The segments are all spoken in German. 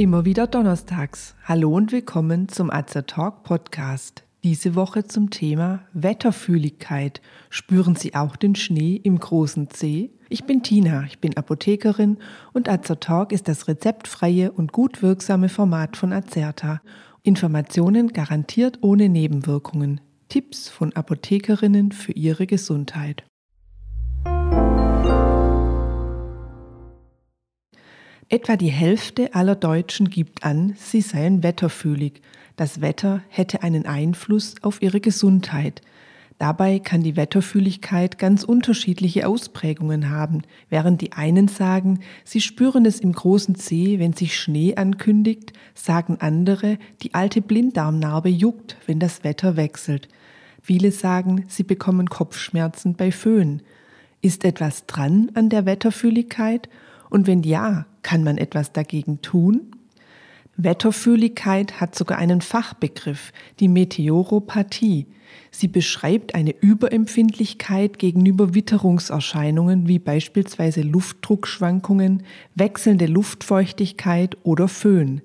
Immer wieder donnerstags. Hallo und willkommen zum Azer Talk Podcast. Diese Woche zum Thema Wetterfühligkeit. Spüren Sie auch den Schnee im großen C? Ich bin Tina, ich bin Apothekerin und Azer Talk ist das rezeptfreie und gut wirksame Format von Azerta. Informationen garantiert ohne Nebenwirkungen. Tipps von Apothekerinnen für ihre Gesundheit. Etwa die Hälfte aller Deutschen gibt an, sie seien wetterfühlig. Das Wetter hätte einen Einfluss auf ihre Gesundheit. Dabei kann die Wetterfühligkeit ganz unterschiedliche Ausprägungen haben. Während die einen sagen, sie spüren es im großen See, wenn sich Schnee ankündigt, sagen andere, die alte Blinddarmnarbe juckt, wenn das Wetter wechselt. Viele sagen, sie bekommen Kopfschmerzen bei Föhn. Ist etwas dran an der Wetterfühligkeit? Und wenn ja, kann man etwas dagegen tun? Wetterfühligkeit hat sogar einen Fachbegriff, die Meteoropathie. Sie beschreibt eine Überempfindlichkeit gegenüber Witterungserscheinungen wie beispielsweise Luftdruckschwankungen, wechselnde Luftfeuchtigkeit oder Föhn.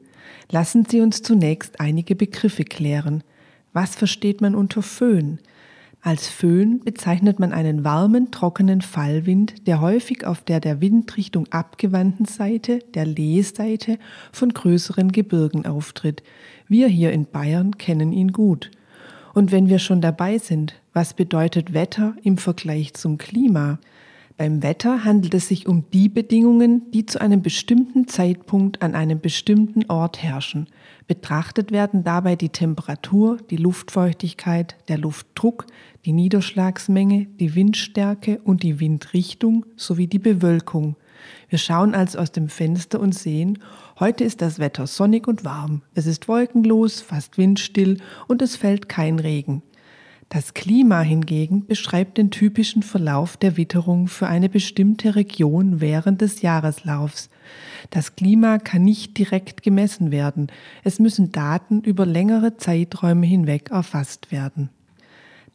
Lassen Sie uns zunächst einige Begriffe klären. Was versteht man unter Föhn? Als Föhn bezeichnet man einen warmen, trockenen Fallwind, der häufig auf der der Windrichtung abgewandten Seite, der Lehseite, von größeren Gebirgen auftritt. Wir hier in Bayern kennen ihn gut. Und wenn wir schon dabei sind, was bedeutet Wetter im Vergleich zum Klima? Beim Wetter handelt es sich um die Bedingungen, die zu einem bestimmten Zeitpunkt an einem bestimmten Ort herrschen. Betrachtet werden dabei die Temperatur, die Luftfeuchtigkeit, der Luftdruck, die Niederschlagsmenge, die Windstärke und die Windrichtung sowie die Bewölkung. Wir schauen also aus dem Fenster und sehen, heute ist das Wetter sonnig und warm, es ist wolkenlos, fast windstill und es fällt kein Regen. Das Klima hingegen beschreibt den typischen Verlauf der Witterung für eine bestimmte Region während des Jahreslaufs. Das Klima kann nicht direkt gemessen werden, es müssen Daten über längere Zeiträume hinweg erfasst werden.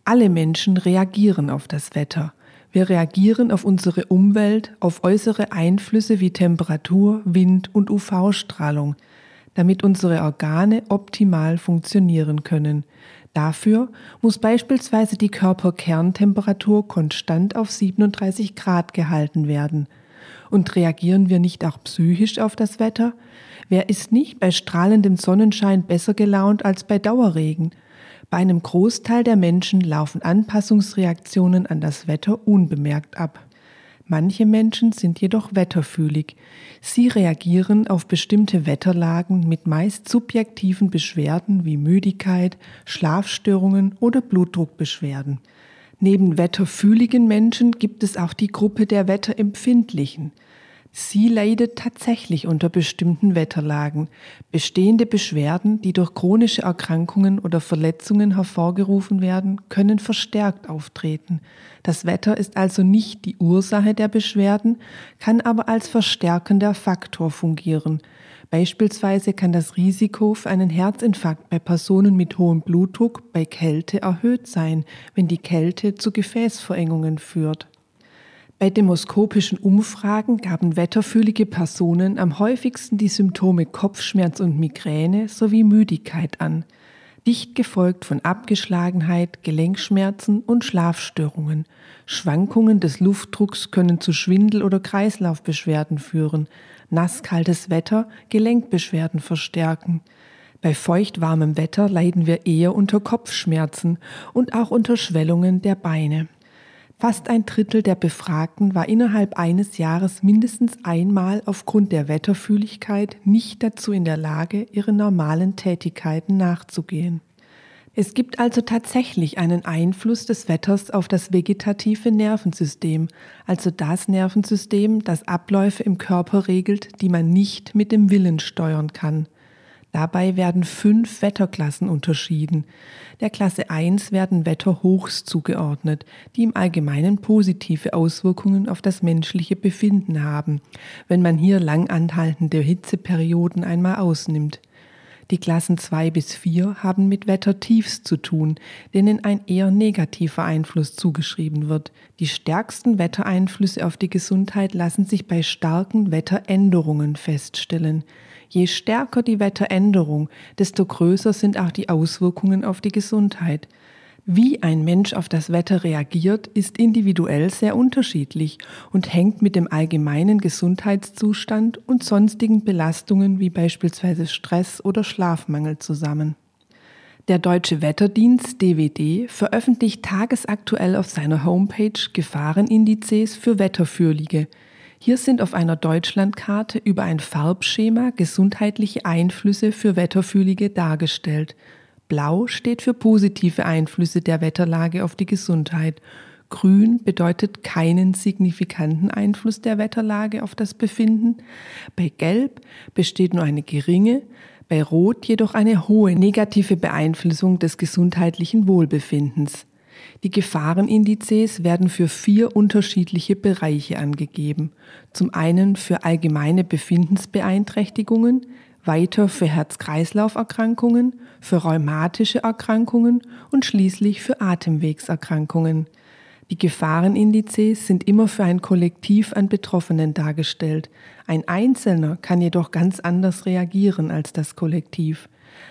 Alle Menschen reagieren auf das Wetter. Wir reagieren auf unsere Umwelt, auf äußere Einflüsse wie Temperatur, Wind und UV-Strahlung, damit unsere Organe optimal funktionieren können. Dafür muss beispielsweise die Körperkerntemperatur konstant auf 37 Grad gehalten werden. Und reagieren wir nicht auch psychisch auf das Wetter? Wer ist nicht bei strahlendem Sonnenschein besser gelaunt als bei Dauerregen? Bei einem Großteil der Menschen laufen Anpassungsreaktionen an das Wetter unbemerkt ab. Manche Menschen sind jedoch wetterfühlig. Sie reagieren auf bestimmte Wetterlagen mit meist subjektiven Beschwerden wie Müdigkeit, Schlafstörungen oder Blutdruckbeschwerden. Neben wetterfühligen Menschen gibt es auch die Gruppe der Wetterempfindlichen. Sie leidet tatsächlich unter bestimmten Wetterlagen. Bestehende Beschwerden, die durch chronische Erkrankungen oder Verletzungen hervorgerufen werden, können verstärkt auftreten. Das Wetter ist also nicht die Ursache der Beschwerden, kann aber als verstärkender Faktor fungieren. Beispielsweise kann das Risiko für einen Herzinfarkt bei Personen mit hohem Blutdruck bei Kälte erhöht sein, wenn die Kälte zu Gefäßverengungen führt. Bei demoskopischen Umfragen gaben wetterfühlige Personen am häufigsten die Symptome Kopfschmerz und Migräne sowie Müdigkeit an, dicht gefolgt von Abgeschlagenheit, Gelenkschmerzen und Schlafstörungen. Schwankungen des Luftdrucks können zu Schwindel- oder Kreislaufbeschwerden führen, nasskaltes Wetter Gelenkbeschwerden verstärken. Bei feuchtwarmem Wetter leiden wir eher unter Kopfschmerzen und auch unter Schwellungen der Beine. Fast ein Drittel der Befragten war innerhalb eines Jahres mindestens einmal aufgrund der Wetterfühligkeit nicht dazu in der Lage, ihren normalen Tätigkeiten nachzugehen. Es gibt also tatsächlich einen Einfluss des Wetters auf das vegetative Nervensystem, also das Nervensystem, das Abläufe im Körper regelt, die man nicht mit dem Willen steuern kann. Dabei werden fünf Wetterklassen unterschieden. Der Klasse 1 werden Wetterhochs zugeordnet, die im Allgemeinen positive Auswirkungen auf das menschliche Befinden haben, wenn man hier lang anhaltende Hitzeperioden einmal ausnimmt. Die Klassen 2 bis 4 haben mit Wettertiefs zu tun, denen ein eher negativer Einfluss zugeschrieben wird. Die stärksten Wettereinflüsse auf die Gesundheit lassen sich bei starken Wetteränderungen feststellen. Je stärker die Wetteränderung, desto größer sind auch die Auswirkungen auf die Gesundheit. Wie ein Mensch auf das Wetter reagiert, ist individuell sehr unterschiedlich und hängt mit dem allgemeinen Gesundheitszustand und sonstigen Belastungen wie beispielsweise Stress oder Schlafmangel zusammen. Der Deutsche Wetterdienst DWD veröffentlicht tagesaktuell auf seiner Homepage Gefahrenindizes für Wetterfürlige. Hier sind auf einer Deutschlandkarte über ein Farbschema gesundheitliche Einflüsse für Wetterfühlige dargestellt. Blau steht für positive Einflüsse der Wetterlage auf die Gesundheit. Grün bedeutet keinen signifikanten Einfluss der Wetterlage auf das Befinden. Bei Gelb besteht nur eine geringe, bei Rot jedoch eine hohe negative Beeinflussung des gesundheitlichen Wohlbefindens. Die Gefahrenindizes werden für vier unterschiedliche Bereiche angegeben. Zum einen für allgemeine Befindensbeeinträchtigungen, weiter für Herz-Kreislauf-Erkrankungen, für rheumatische Erkrankungen und schließlich für Atemwegserkrankungen. Die Gefahrenindizes sind immer für ein Kollektiv an Betroffenen dargestellt. Ein Einzelner kann jedoch ganz anders reagieren als das Kollektiv.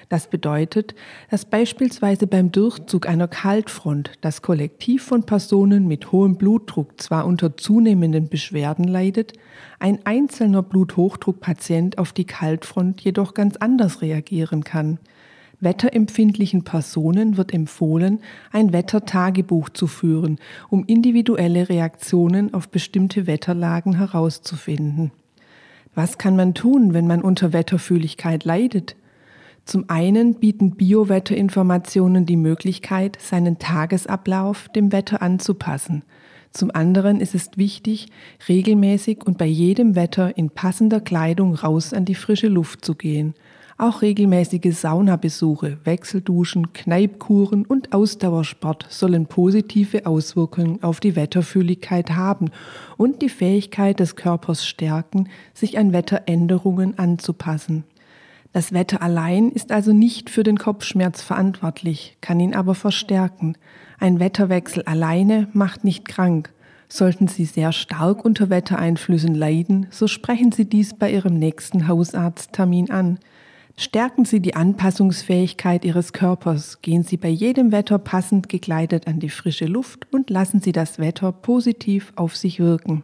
Das bedeutet, dass beispielsweise beim Durchzug einer Kaltfront das Kollektiv von Personen mit hohem Blutdruck zwar unter zunehmenden Beschwerden leidet, ein einzelner Bluthochdruckpatient auf die Kaltfront jedoch ganz anders reagieren kann. Wetterempfindlichen Personen wird empfohlen, ein Wettertagebuch zu führen, um individuelle Reaktionen auf bestimmte Wetterlagen herauszufinden. Was kann man tun, wenn man unter Wetterfühligkeit leidet? Zum einen bieten Biowetterinformationen die Möglichkeit, seinen Tagesablauf dem Wetter anzupassen. Zum anderen ist es wichtig, regelmäßig und bei jedem Wetter in passender Kleidung raus an die frische Luft zu gehen. Auch regelmäßige Saunabesuche, Wechselduschen, Kneipkuren und Ausdauersport sollen positive Auswirkungen auf die Wetterfühligkeit haben und die Fähigkeit des Körpers stärken, sich an Wetteränderungen anzupassen. Das Wetter allein ist also nicht für den Kopfschmerz verantwortlich, kann ihn aber verstärken. Ein Wetterwechsel alleine macht nicht krank. Sollten Sie sehr stark unter Wettereinflüssen leiden, so sprechen Sie dies bei Ihrem nächsten Hausarzttermin an. Stärken Sie die Anpassungsfähigkeit Ihres Körpers, gehen Sie bei jedem Wetter passend gekleidet an die frische Luft und lassen Sie das Wetter positiv auf sich wirken.